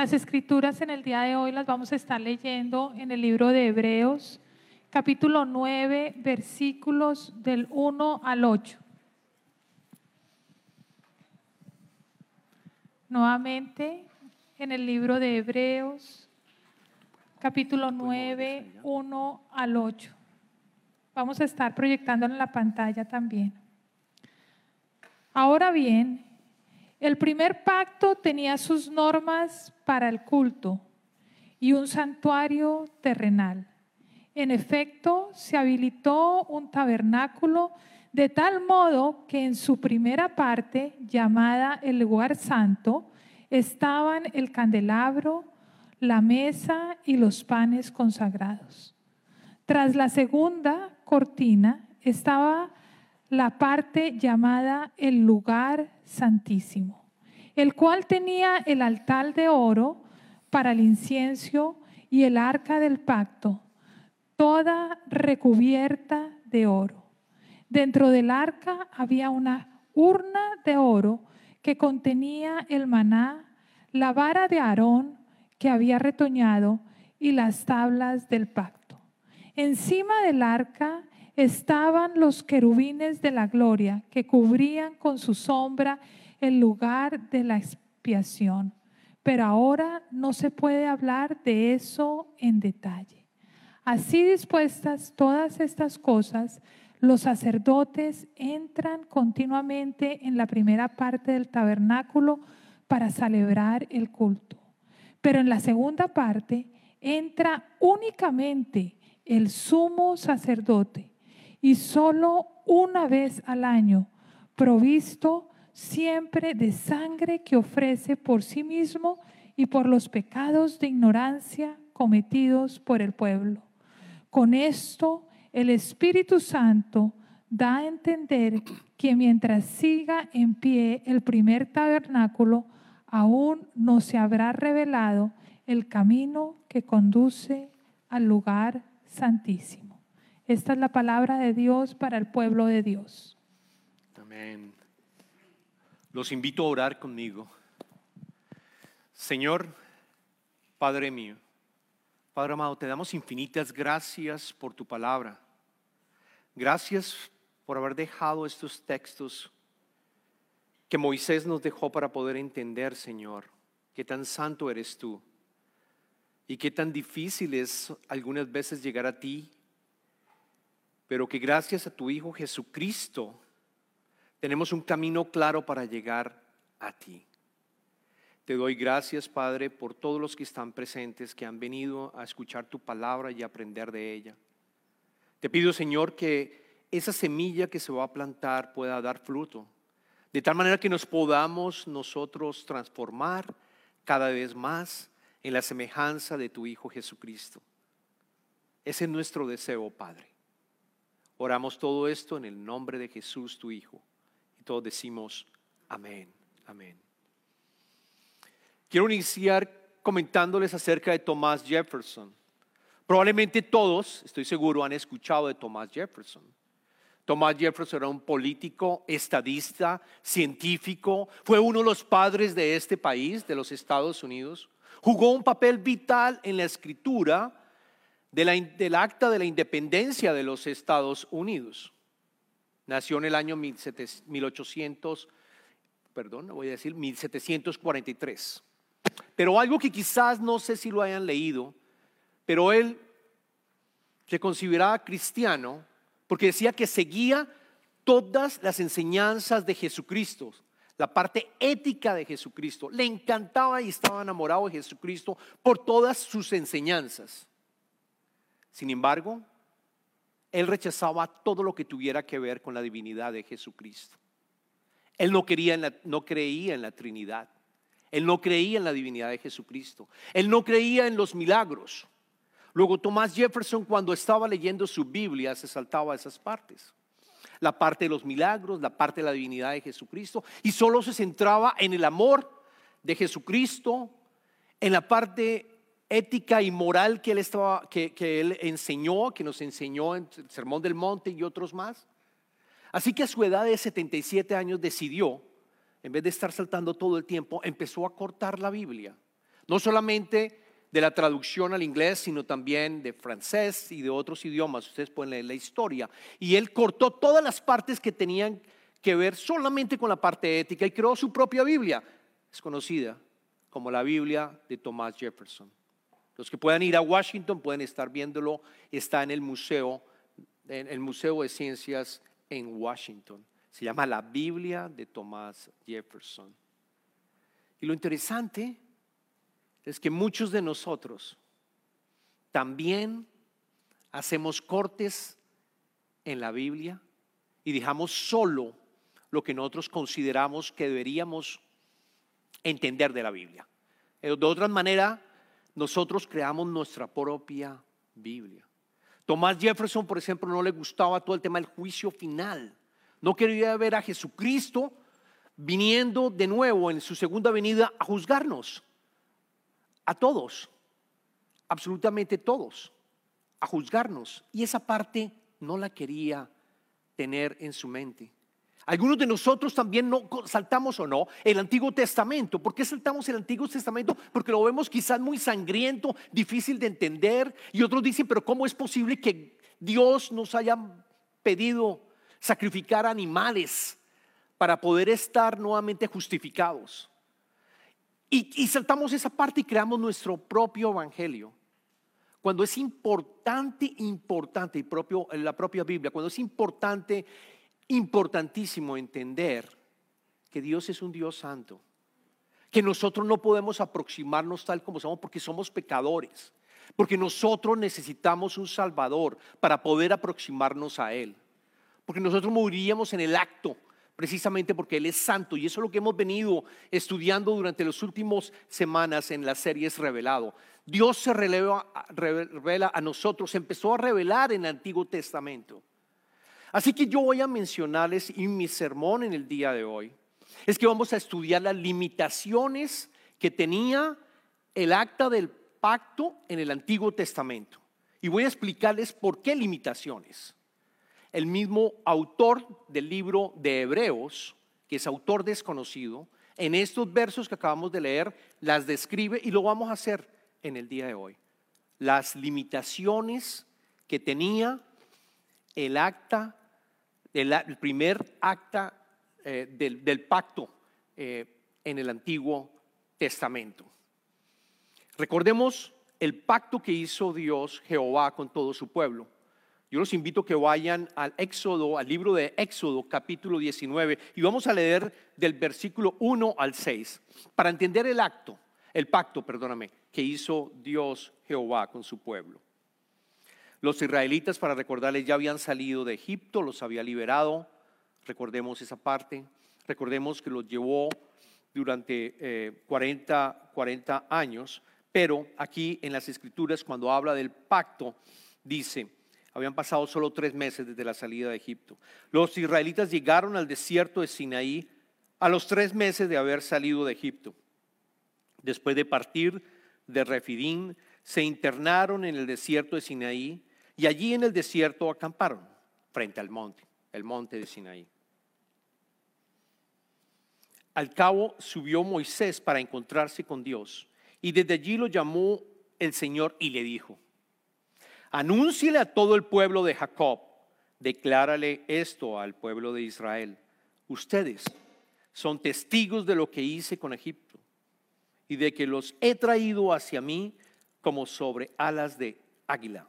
Las escrituras en el día de hoy las vamos a estar leyendo en el libro de Hebreos, capítulo 9, versículos del 1 al 8. Nuevamente en el libro de Hebreos, capítulo 9, 1 al 8. Vamos a estar proyectando en la pantalla también. Ahora bien, el primer pacto tenía sus normas para el culto y un santuario terrenal. En efecto, se habilitó un tabernáculo de tal modo que en su primera parte, llamada el lugar santo, estaban el candelabro, la mesa y los panes consagrados. Tras la segunda cortina estaba la parte llamada el lugar santísimo, el cual tenía el altar de oro para el incienso y el arca del pacto, toda recubierta de oro. Dentro del arca había una urna de oro que contenía el maná, la vara de Aarón que había retoñado y las tablas del pacto. Encima del arca estaban los querubines de la gloria que cubrían con su sombra el lugar de la expiación. Pero ahora no se puede hablar de eso en detalle. Así dispuestas todas estas cosas, los sacerdotes entran continuamente en la primera parte del tabernáculo para celebrar el culto. Pero en la segunda parte entra únicamente el sumo sacerdote y solo una vez al año, provisto siempre de sangre que ofrece por sí mismo y por los pecados de ignorancia cometidos por el pueblo. Con esto, el Espíritu Santo da a entender que mientras siga en pie el primer tabernáculo, aún no se habrá revelado el camino que conduce al lugar santísimo. Esta es la palabra de Dios para el pueblo de Dios. Amén. Los invito a orar conmigo. Señor, Padre mío, Padre amado, te damos infinitas gracias por tu palabra. Gracias por haber dejado estos textos que Moisés nos dejó para poder entender, Señor, qué tan santo eres tú y qué tan difícil es algunas veces llegar a ti pero que gracias a tu Hijo Jesucristo tenemos un camino claro para llegar a ti. Te doy gracias, Padre, por todos los que están presentes, que han venido a escuchar tu palabra y aprender de ella. Te pido, Señor, que esa semilla que se va a plantar pueda dar fruto, de tal manera que nos podamos nosotros transformar cada vez más en la semejanza de tu Hijo Jesucristo. Ese es nuestro deseo, Padre. Oramos todo esto en el nombre de Jesús, tu Hijo. Y todos decimos, amén, amén. Quiero iniciar comentándoles acerca de Thomas Jefferson. Probablemente todos, estoy seguro, han escuchado de Thomas Jefferson. Thomas Jefferson era un político, estadista, científico, fue uno de los padres de este país, de los Estados Unidos. Jugó un papel vital en la escritura del acta de la independencia de los Estados Unidos. Nació en el año 1800, perdón, voy a decir 1743. Pero algo que quizás no sé si lo hayan leído, pero él se consideraba cristiano porque decía que seguía todas las enseñanzas de Jesucristo, la parte ética de Jesucristo. Le encantaba y estaba enamorado de Jesucristo por todas sus enseñanzas. Sin embargo, él rechazaba todo lo que tuviera que ver con la divinidad de Jesucristo. Él no, quería no creía en la Trinidad. Él no creía en la divinidad de Jesucristo. Él no creía en los milagros. Luego Tomás Jefferson cuando estaba leyendo su Biblia se saltaba a esas partes. La parte de los milagros, la parte de la divinidad de Jesucristo. Y solo se centraba en el amor de Jesucristo, en la parte ética y moral que él, enseñó, que nos enseñó en el Sermón del Monte y otros más. Así que a su edad de 77 años decidió, en vez de estar saltando todo el tiempo, empezó a cortar la Biblia. No solamente de la traducción al inglés, sino también de francés y de otros idiomas. Ustedes pueden leer la historia. Y él cortó todas las partes que tenían que ver solamente con la parte ética y creó su propia Biblia. Es conocida como la Biblia de Thomas Jefferson. Los que puedan ir a Washington pueden estar viéndolo. Está en el museo, en el Museo de Ciencias en Washington. Se llama la Biblia de Thomas Jefferson. Y lo interesante es que muchos de nosotros también hacemos cortes en la Biblia y dejamos solo lo que nosotros consideramos que deberíamos entender de la Biblia. Eh, de otra manera, nosotros creamos nuestra propia Biblia. Tomás Jefferson, por ejemplo, no le gustaba todo el tema del juicio final. No quería ver a Jesucristo viniendo de nuevo en su segunda venida a juzgarnos. A todos, absolutamente todos, a juzgarnos. Y esa parte no la quería tener en su mente. Algunos de nosotros también no saltamos o no el Antiguo Testamento. ¿Por qué saltamos el Antiguo Testamento? Porque lo vemos quizás muy sangriento, difícil de entender. Y otros dicen, pero ¿cómo es posible que Dios nos haya pedido sacrificar animales para poder estar nuevamente justificados? Y, saltamos esa parte y creamos nuestro propio evangelio. Cuando es importante, importante, y propio, la propia Biblia, cuando es importante importantísimo entender que Dios es un Dios santo, que nosotros no podemos aproximarnos tal como somos porque somos pecadores, porque nosotros necesitamos un Salvador para poder aproximarnos a Él, porque nosotros moriríamos en el acto precisamente porque Él es santo y eso es lo que hemos venido estudiando durante las últimas semanas en las series Revelado. Dios se revela, revela a nosotros, empezó a revelar en el Antiguo Testamento. Así que yo voy a mencionarles en mi sermón en el día de hoy, es que vamos a estudiar las limitaciones que tenía el acta del pacto en el Antiguo Testamento. Y voy a explicarles por qué limitaciones. El mismo autor del libro de Hebreos, que es autor desconocido, en estos versos que acabamos de leer, las describe y lo vamos a hacer en el día de hoy. Las limitaciones que tenía el acta el, primer acta eh, del, pacto eh, en el Antiguo Testamento. Recordemos el pacto que hizo Dios, Jehová, con todo su pueblo. Yo los invito a que vayan al Éxodo, al libro de Éxodo, capítulo 19, y vamos a leer del versículo 1 al 6, para entender el acto, el pacto, perdóname, que hizo Dios, Jehová, con su pueblo. Los israelitas, para recordarles, ya habían salido de Egipto, los había liberado. Recordemos esa parte. Recordemos que los llevó durante 40, eh, 40 años. Pero aquí en las escrituras, cuando habla del pacto, dice, habían pasado solo tres meses desde la salida de Egipto. Los israelitas llegaron al desierto de Sinaí a los tres meses de haber salido de Egipto. Después de partir de Refidín, se internaron en el desierto de Sinaí y allí en el desierto acamparon frente al monte, el monte de Sinaí. Al cabo subió Moisés para encontrarse con Dios y desde allí lo llamó el Señor y le dijo, anúnciele a todo el pueblo de Jacob, declárale esto al pueblo de Israel. Ustedes son testigos de lo que hice con Egipto y de que los he traído hacia mí como sobre alas de águila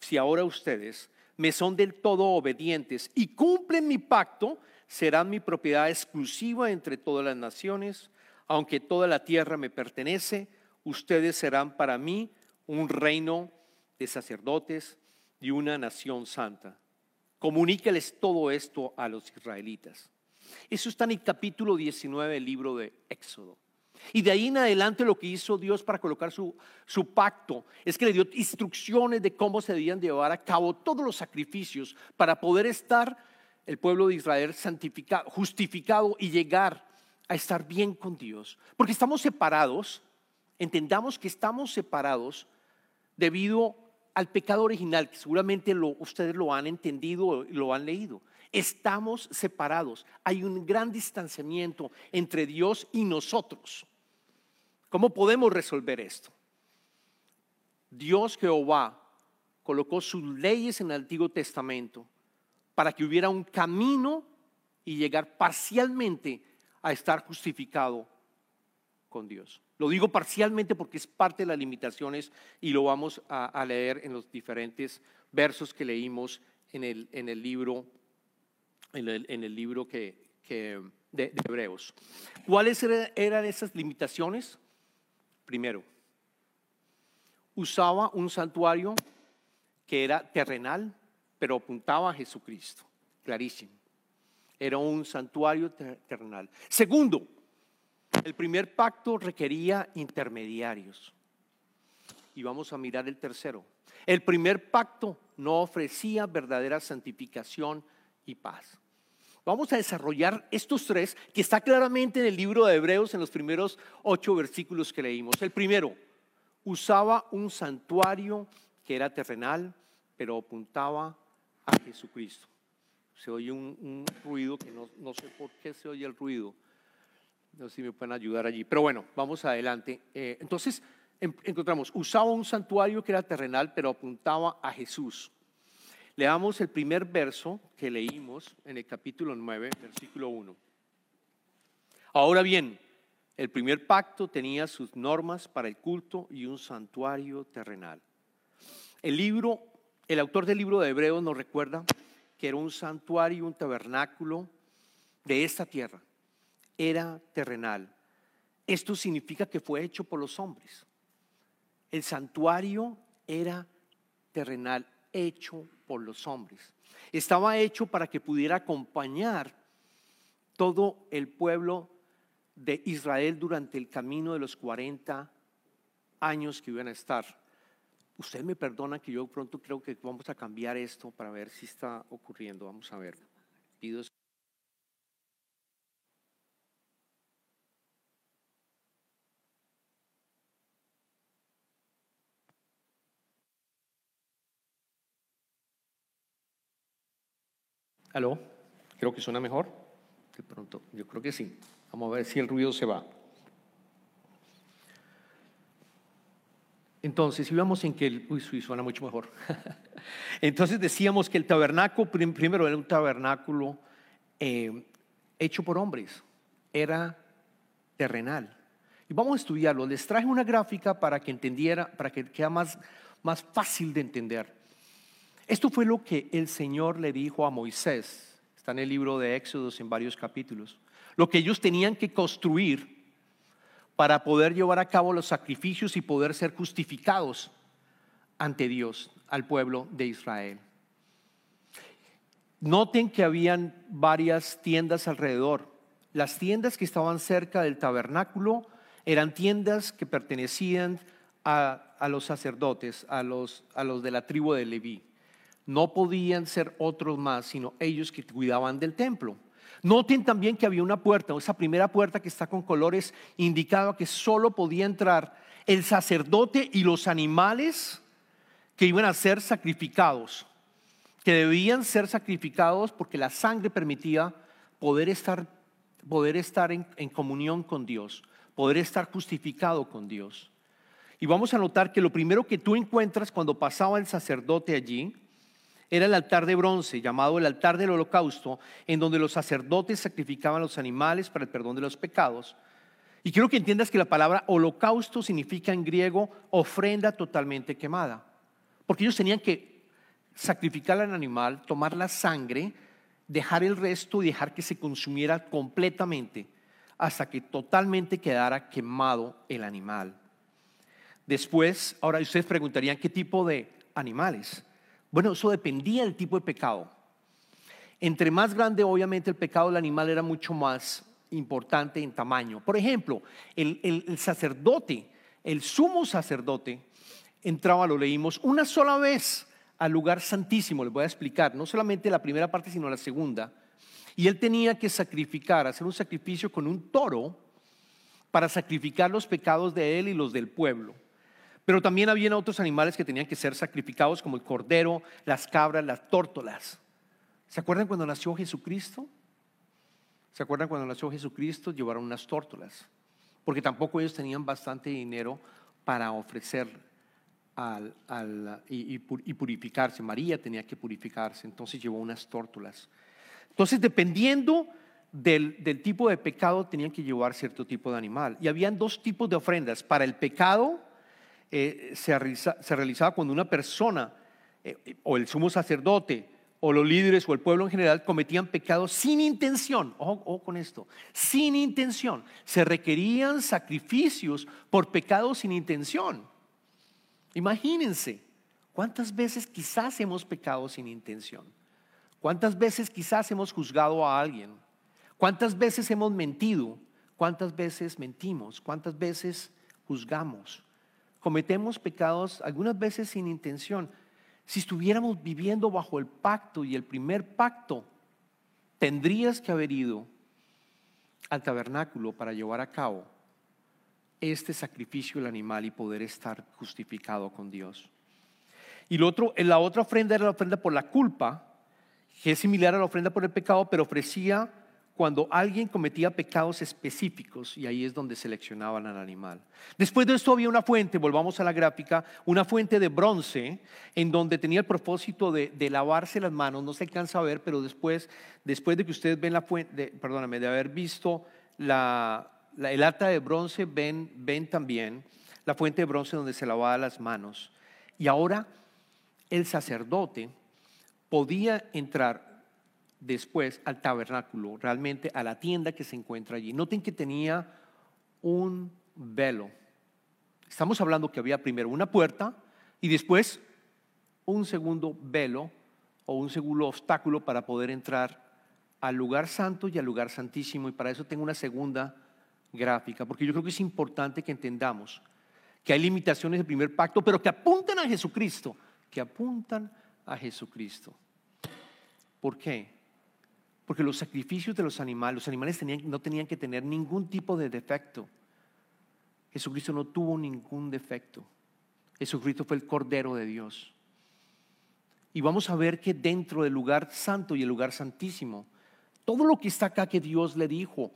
si ahora ustedes me son del todo obedientes y cumplen mi pacto, serán mi propiedad exclusiva entre todas las naciones. Aunque toda la tierra me pertenece, ustedes serán para mí un reino de sacerdotes y una nación santa. Comuníqueles todo esto a los israelitas. Eso está en el capítulo 19 del libro de Éxodo. Y de ahí en adelante lo que hizo Dios para colocar su, su, pacto es que le dio instrucciones de cómo se debían llevar a cabo todos los sacrificios para poder estar el pueblo de Israel santificado, justificado y llegar a estar bien con Dios. Porque estamos separados, entendamos que estamos separados debido al pecado original, que seguramente lo, ustedes lo han entendido, lo han leído. Estamos separados. Hay un gran distanciamiento entre Dios y nosotros ¿Cómo podemos resolver esto? Dios Jehová colocó sus leyes en el Antiguo Testamento para que hubiera un camino y llegar parcialmente a estar justificado con Dios. Lo digo parcialmente porque es parte de las limitaciones y lo vamos a, leer en los diferentes versos que leímos en el, en el libro, en el, libro que, de, Hebreos. ¿Cuáles eran esas limitaciones? Primero, usaba un santuario que era terrenal, pero apuntaba a Jesucristo, clarísimo. Era un santuario terrenal. Segundo, el primer pacto requería intermediarios. Y vamos a mirar el tercero. El primer pacto no ofrecía verdadera santificación y paz. Vamos a desarrollar estos tres que está claramente en el libro de Hebreos en los primeros ocho versículos que leímos. El primero, usaba un santuario que era terrenal, pero apuntaba a Jesucristo. Se oye un, ruido que no, sé por qué se oye el ruido. No sé si me pueden ayudar allí. Pero bueno, vamos adelante. Eh, entonces, encontramos, usaba un santuario que era terrenal, pero apuntaba a Jesús. Leamos el primer verso que leímos en el capítulo 9, versículo 1. Ahora bien, el primer pacto tenía sus normas para el culto y un santuario terrenal. El libro, el autor del libro de Hebreos nos recuerda que era un santuario, un tabernáculo de esta tierra. Era terrenal. Esto significa que fue hecho por los hombres. El santuario era terrenal, hecho por los hombres. Estaba hecho para que pudiera acompañar todo el pueblo de Israel durante el camino de los 40 años que iban a estar. Usted me perdona que yo pronto creo que vamos a cambiar esto para ver si está ocurriendo. Vamos a ver. Pido ¿Aló? Creo que suena mejor. De pronto, yo creo que sí. Vamos a ver si el ruido se va. Entonces íbamos en que el, uy, suena mucho mejor. Entonces decíamos que el tabernáculo, primero era un tabernáculo eh, hecho por hombres, era terrenal. Y vamos a estudiarlo. Les traje una gráfica para que entendiera, para que quede más, más fácil de entender. Esto fue lo que el Señor le dijo a Moisés. Está en el libro de Éxodos en varios capítulos lo que ellos tenían que construir para poder llevar a cabo los sacrificios y poder ser justificados ante Dios al pueblo de Israel. Noten que habían varias tiendas alrededor. Las tiendas que estaban cerca del tabernáculo eran tiendas que pertenecían a, los sacerdotes, a los, de la tribu de Leví. No podían ser otros más, sino ellos que cuidaban del templo. Noten también que había una puerta, esa primera puerta que está con colores indicaba que solo podía entrar el sacerdote y los animales que iban a ser sacrificados, que debían ser sacrificados porque la sangre permitía poder estar, poder estar en, en comunión con Dios, poder estar justificado con Dios. Y vamos a notar que lo primero que tú encuentras cuando pasaba el sacerdote allí, era el altar de bronce, llamado el altar del holocausto, en donde los sacerdotes sacrificaban los animales para el perdón de los pecados. Y quiero que entiendas que la palabra holocausto significa en griego ofrenda totalmente quemada. Porque ellos tenían que sacrificar al animal, tomar la sangre, dejar el resto y dejar que se consumiera completamente hasta que totalmente quedara quemado el animal. Después, ahora ustedes preguntarían qué tipo de animales. Bueno, eso dependía del tipo de pecado. Entre más grande, obviamente, el pecado del animal era mucho más importante en tamaño. Por ejemplo, el, sacerdote, el sumo sacerdote, entraba, lo leímos, una sola vez al lugar santísimo, les voy a explicar, no solamente la primera parte, sino la segunda. Y él tenía que sacrificar, hacer un sacrificio con un toro para sacrificar los pecados de él y los del pueblo. Pero también había otros animales que tenían que ser sacrificados, como el cordero, las cabras, las tórtolas. ¿Se acuerdan cuando nació Jesucristo? ¿Se acuerdan cuando nació Jesucristo? Llevaron unas tórtolas. porque tampoco ellos tenían bastante dinero para ofrecer al, y purificarse. María tenía que purificarse, entonces llevó unas tórtolas. Entonces, dependiendo del, del tipo de pecado, tenían que llevar cierto tipo de animal. Y habían dos tipos de ofrendas. Para el pecado, eh, se, realiza- se realizaba cuando una persona, eh, o el sumo sacerdote, o los líderes, o el pueblo en general, cometían pecados sin intención. Ojo, ojo con esto, sin intención. Se requerían sacrificios por pecados sin intención. Imagínense, ¿cuántas veces quizás hemos pecado sin intención? ¿Cuántas veces quizás hemos juzgado a alguien? ¿Cuántas veces hemos mentido? ¿Cuántas veces mentimos? ¿Cuántas veces juzgamos? Cometemos pecados algunas veces sin intención. Si estuviéramos viviendo bajo el pacto y el primer pacto, tendrías que haber ido al tabernáculo para llevar a cabo este sacrificio del animal y poder estar justificado con Dios. Y la otra ofrenda era la ofrenda por la culpa, que es similar a la ofrenda por el pecado, pero ofrecía cuando alguien cometía pecados específicos y ahí es donde seleccionaban al animal. Después de esto había una fuente, volvamos a la gráfica, una fuente de bronce en donde tenía el propósito de, lavarse las manos, no se alcanza a ver, pero después, después de que ustedes ven la fuente, de- perdóname, de haber visto la, el ata de bronce, ven, ven también la fuente de bronce donde se lavaba las manos. Y ahora el sacerdote podía entrar después al tabernáculo, realmente a la tienda que se encuentra allí. Noten que tenía un velo. Estamos hablando que había primero una puerta y después un segundo velo o un segundo obstáculo para poder entrar al lugar santo y al lugar santísimo. Y para eso tengo una segunda gráfica, porque yo creo que es importante que entendamos que hay limitaciones del primer pacto, pero que apuntan a Jesucristo, que apuntan a Jesucristo. ¿Por qué? Porque los sacrificios de los animales, los animales no tenían que tener ningún tipo de defecto. Jesucristo no tuvo ningún defecto. Jesucristo fue el Cordero de Dios. Y vamos a ver que dentro del lugar santo y el lugar santísimo, todo lo que está acá que Dios le dijo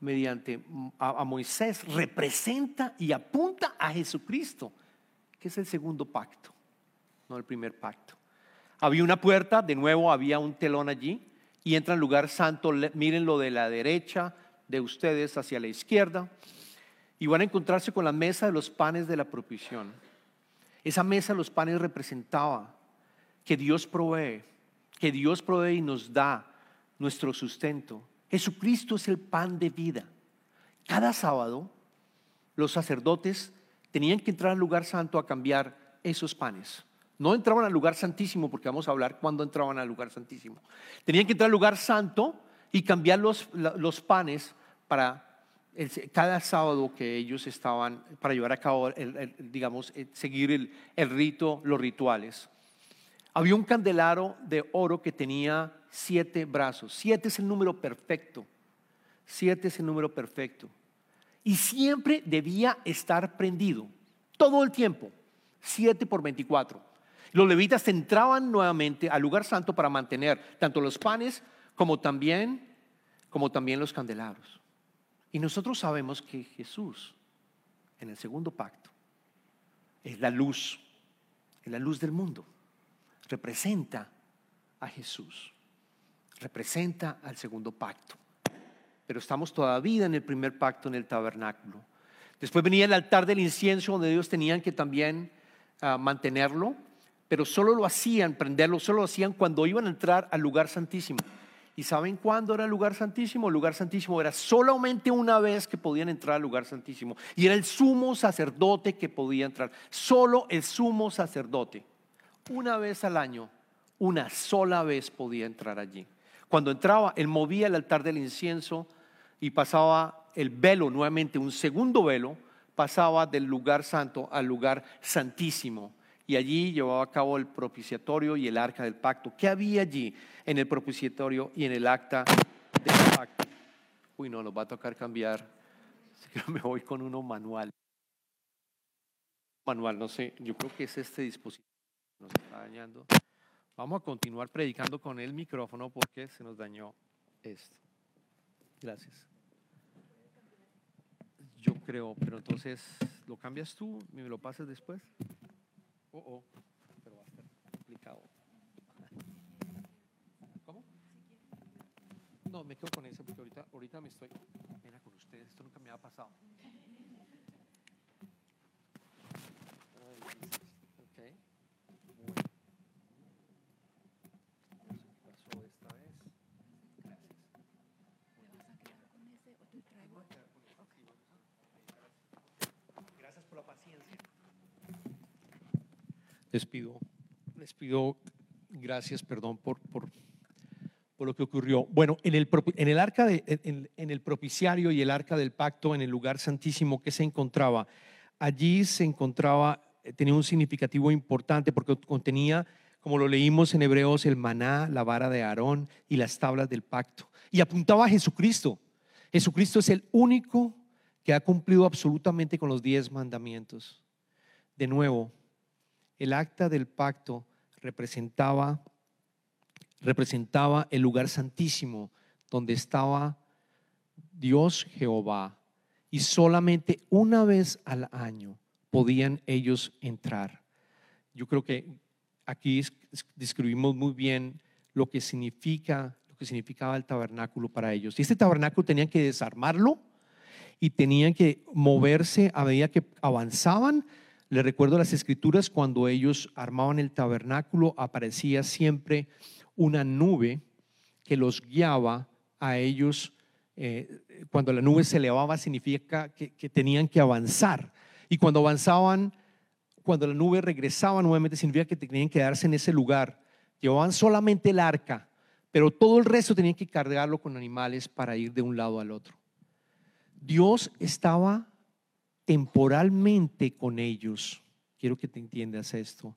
mediante a, a Moisés representa y apunta a Jesucristo, que es el segundo pacto, no el primer pacto. Había una puerta, de nuevo había un telón allí, y entra al lugar santo, miren lo de la derecha de ustedes hacia la izquierda, y van a encontrarse con la mesa de los panes de la propiciación. Esa mesa de los panes representaba que Dios provee, que Dios provee y nos da nuestro sustento. Jesucristo es el pan de vida. Cada sábado los sacerdotes tenían que entrar al lugar santo a cambiar esos panes. No entraban al lugar santísimo, porque vamos a hablar cuándo entraban al lugar santísimo. Tenían que entrar al lugar santo y cambiar los, los panes para cada sábado que ellos estaban, para llevar a cabo, digamos, seguir el, el rito, los rituales. Había un candelaro de oro que tenía siete brazos. Siete es el número perfecto. Siete es el número perfecto. Y siempre debía estar prendido. Todo el tiempo. Siete por 24. Los levitas entraban nuevamente al lugar santo para mantener tanto los panes como también, los candelabros. Y nosotros sabemos que Jesús, en el segundo pacto, es la luz, es la luz del mundo representa a Jesús, representa al segundo pacto. Pero estamos todavía en el primer pacto en el tabernáculo. Después venía el altar del incienso donde ellos tenían que también ah, mantenerlo, pero solo lo hacían, prenderlo, solo lo hacían cuando iban a entrar al lugar santísimo. ¿Y saben cuándo era el lugar santísimo? El lugar santísimo era solamente una vez que podían entrar al lugar santísimo. Y era el sumo sacerdote que podía entrar. Solo el sumo sacerdote una vez al año, una sola vez podía entrar allí. Cuando entraba, él movía el altar del incienso y pasaba el velo, nuevamente un segundo velo, pasaba del lugar santo al lugar santísimo. Y allí llevaba a cabo el propiciatorio y el arca del pacto. ¿Qué había allí en el propiciatorio y en el acta del pacto? Uy, no, nos va a tocar cambiar. Así que me voy con uno manual. Manual, no sé, yo creo que es este dispositivo nos está dañando. Vamos a continuar predicando con el micrófono porque se nos dañó esto. Gracias. creo, pero entonces lo cambias tú me lo pasas después. Oh, oh, pero va a estar complicado. ¿Cómo? No, me quedo con esa porque ahorita, ahorita me estoy. Mira con ustedes, esto nunca me ha pasado. Ay, Jesus. Ok. Bueno. No sé qué pasó esta vez. Gracias. Gracias por la paciencia. Les pido, les pido gracias, perdón por, por, por lo que ocurrió. Bueno, en el, en el arca de, en, en el propiciario y el arca del pacto, en el lugar santísimo que se encontraba, allí se encontraba, eh, tenía un significativo importante porque contenía, como lo leímos en Hebreos, el maná, la vara de Aarón y las tablas del pacto. Y apuntaba a Jesucristo. Jesucristo es el único que ha cumplido absolutamente con los diez mandamientos. De nuevo, el acta del pacto representaba, representaba el lugar santísimo donde estaba Dios Jehová. Y solamente una vez al año podían ellos entrar. Yo creo que aquí es- es- describimos muy bien lo que significa, lo que significaba el tabernáculo para ellos. Y este tabernáculo tenían que desarmarlo y tenían que moverse a medida que avanzaban. Les recuerdo las escrituras, cuando ellos armaban el tabernáculo, aparecía siempre una nube que los guiaba a ellos. Eh, cuando la nube se elevaba, significa que, que tenían que avanzar. Y cuando avanzaban, cuando la nube regresaba nuevamente, significa que tenían que quedarse en ese lugar. Llevaban solamente el arca, pero todo el resto tenían que cargarlo con animales para ir de un lado al otro. Dios estaba temporalmente con ellos. Quiero que te entiendas esto.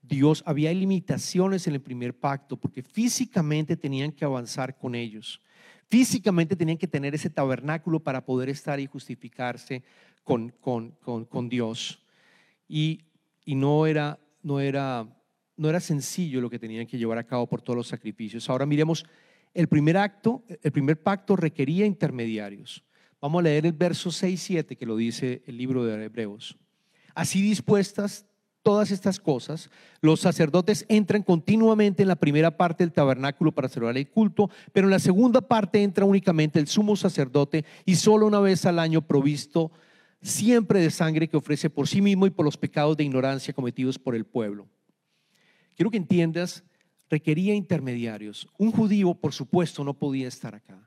Dios, había limitaciones en el primer pacto porque físicamente tenían que avanzar con ellos. Físicamente tenían que tener ese tabernáculo para poder estar y justificarse con, con, con, Dios. Y, y no, era, no, era, no era sencillo lo que tenían que llevar a cabo por todos los sacrificios. Ahora miremos, el primer acto, el primer pacto requería intermediarios. Vamos a leer el verso 6 y 7 que lo dice el libro de Hebreos. Así dispuestas todas estas cosas, los sacerdotes entran continuamente en la primera parte del tabernáculo para celebrar el culto, pero en la segunda parte entra únicamente el sumo sacerdote y solo una vez al año provisto siempre de sangre que ofrece por sí mismo y por los pecados de ignorancia cometidos por el pueblo. Quiero que entiendas, requería intermediarios. Un judío, por supuesto, no podía estar acá.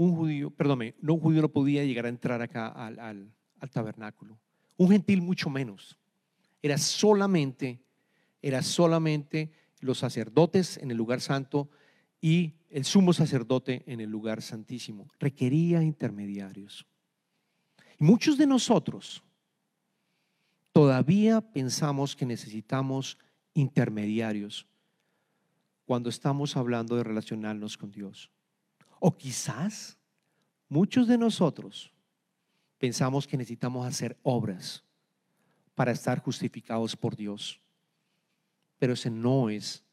Un judío, perdóname, no un judío no podía llegar a entrar acá al, al- al tabernáculo. Un gentil mucho menos. Era solamente, era solamente los sacerdotes en el lugar santo y el sumo sacerdote en el lugar santísimo. Requería intermediarios. Y muchos de nosotros todavía pensamos que necesitamos intermediarios cuando estamos hablando de relacionarnos con Dios. O quizás muchos de nosotros pensamos que necesitamos hacer obras para estar justificados por Dios. Pero ese no es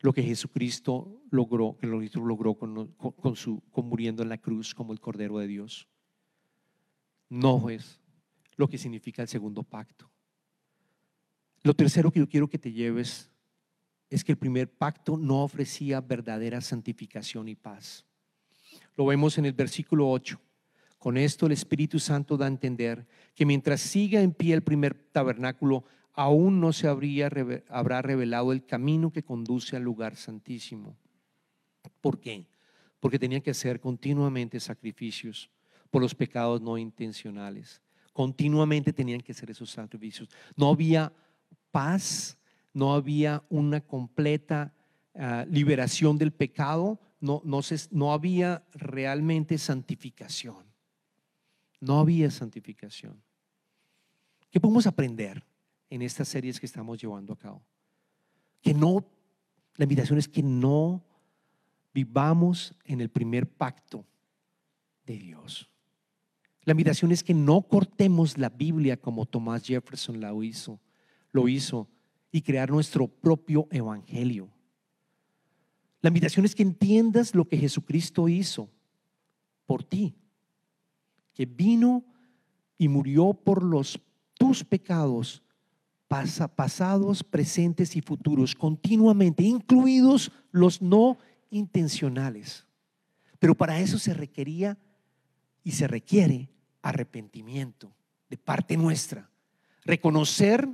lo que Jesucristo logró, que Jesucristo logró con, con- su, con muriendo en la cruz como el Cordero de Dios. No es lo que significa el segundo pacto. Lo tercero que yo quiero que te lleves es que el primer pacto no ofrecía verdadera santificación y paz. Lo vemos en el versículo 8. Con esto el Espíritu Santo da a entender que mientras siga en pie el primer tabernáculo, aún no se habría, habrá revelado el camino que conduce al lugar santísimo. ¿Por qué? Porque tenían que hacer continuamente sacrificios por los pecados no intencionales. Continuamente tenían que hacer esos sacrificios. No había paz, no había una completa ah, liberación del pecado, no, no, se- no había realmente santificación. No había santificación. ¿Qué podemos aprender en estas series que estamos llevando a cabo? Que no, la invitación es que no vivamos en el primer pacto de Dios. La invitación es que no cortemos la Biblia como Thomas Jefferson la hizo, lo hizo y crear nuestro propio evangelio. La invitación es que entiendas lo que Jesucristo hizo por ti. que vino y murió por los tus pecados pasados, presentes y futuros, continuamente, incluidos los no intencionales. Pero para eso se requería y se requiere arrepentimiento de parte nuestra. Reconocer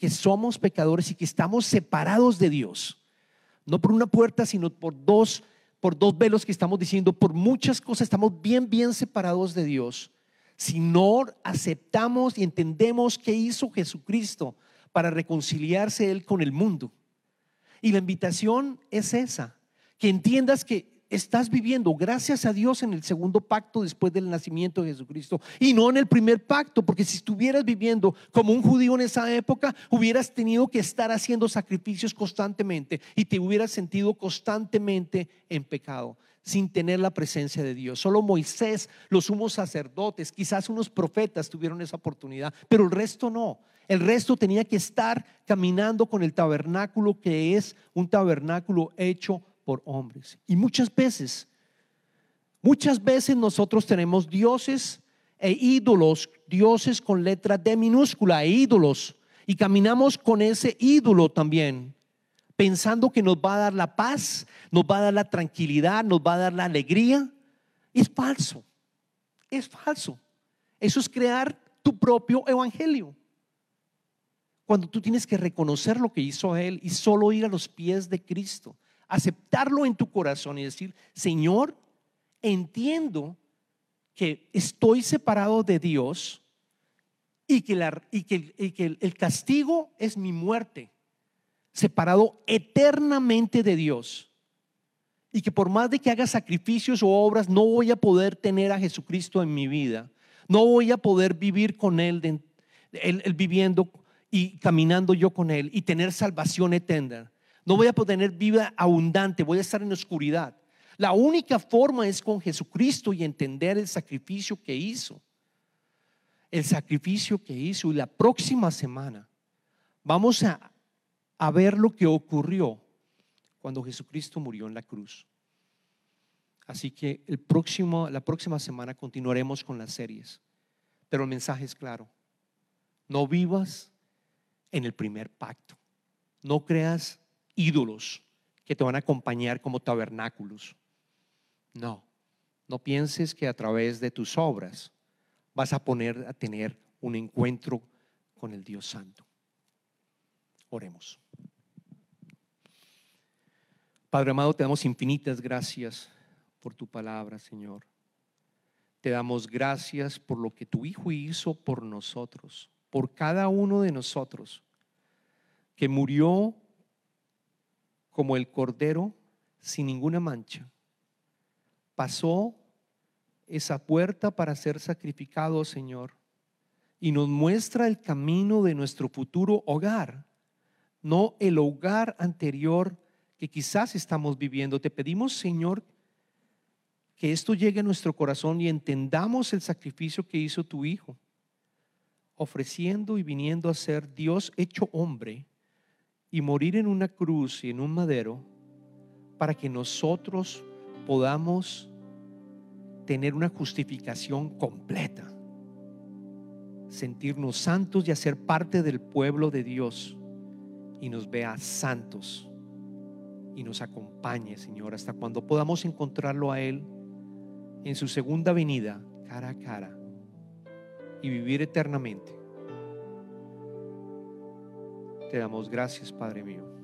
que somos pecadores y que estamos separados de Dios. No por una puerta, sino por dos, por dos velos que estamos diciendo, por muchas cosas estamos bien, bien separados de Dios si no aceptamos y entendemos qué hizo Jesucristo para reconciliarse Él con el mundo. Y la invitación es esa, que entiendas que estás viviendo, gracias a Dios, en el segundo pacto después del nacimiento de Jesucristo y no en el primer pacto, porque si estuvieras viviendo como un judío en esa época, hubieras tenido que estar haciendo sacrificios constantemente y te hubieras sentido constantemente en pecado sin tener la presencia de Dios. Solo Moisés, los sumos sacerdotes, quizás unos profetas tuvieron esa oportunidad, pero el resto no. El resto tenía que estar caminando con el tabernáculo que es un tabernáculo hecho por hombres. Y muchas veces, muchas veces nosotros tenemos dioses e ídolos, dioses con letra D minúscula, e ídolos, y caminamos con ese ídolo también pensando que nos va a dar la paz, nos va a dar la tranquilidad, nos va a dar la alegría. Es falso, es falso. Eso es crear tu propio evangelio. Cuando tú tienes que reconocer lo que hizo Él y solo ir a los pies de Cristo, aceptarlo en tu corazón y decir, Señor, entiendo que estoy separado de Dios y que, la, y que, el castigo es mi muerte separado eternamente de Dios. Y que por más de que haga sacrificios o obras, no voy a poder tener a Jesucristo en mi vida. No voy a poder vivir con Él, él, viviendo y caminando yo con Él y tener salvación eterna. No voy a poder tener vida abundante, voy a estar en oscuridad. La única forma es con Jesucristo y entender el sacrificio que hizo. El sacrificio que hizo. Y la próxima semana vamos a a ver lo que ocurrió cuando Jesucristo murió en la cruz. Así que el próximo, la próxima semana continuaremos con las series. Pero el mensaje es claro. No vivas en el primer pacto. No creas ídolos que te van a acompañar como tabernáculos. No, no pienses que a través de tus obras vas a poner a tener un encuentro con el Dios Santo. Oremos. Padre amado, te damos infinitas gracias por tu palabra, Señor. Te damos gracias por lo que tu Hijo hizo por nosotros, por cada uno de nosotros, que murió como el Cordero sin ninguna mancha. Pasó esa puerta para ser sacrificado, Señor, y nos muestra el camino de nuestro futuro hogar no el hogar anterior que quizás estamos viviendo. Te pedimos, Señor, que esto llegue a nuestro corazón y entendamos el sacrificio que hizo tu Hijo, ofreciendo y viniendo a ser Dios hecho hombre y morir en una cruz y en un madero para que nosotros podamos tener una justificación completa, sentirnos santos y hacer parte del pueblo de Dios y nos vea santos y nos acompañe, Señor, hasta cuando podamos encontrarlo a Él en su segunda venida, cara a cara, y vivir eternamente. Te damos gracias, Padre mío.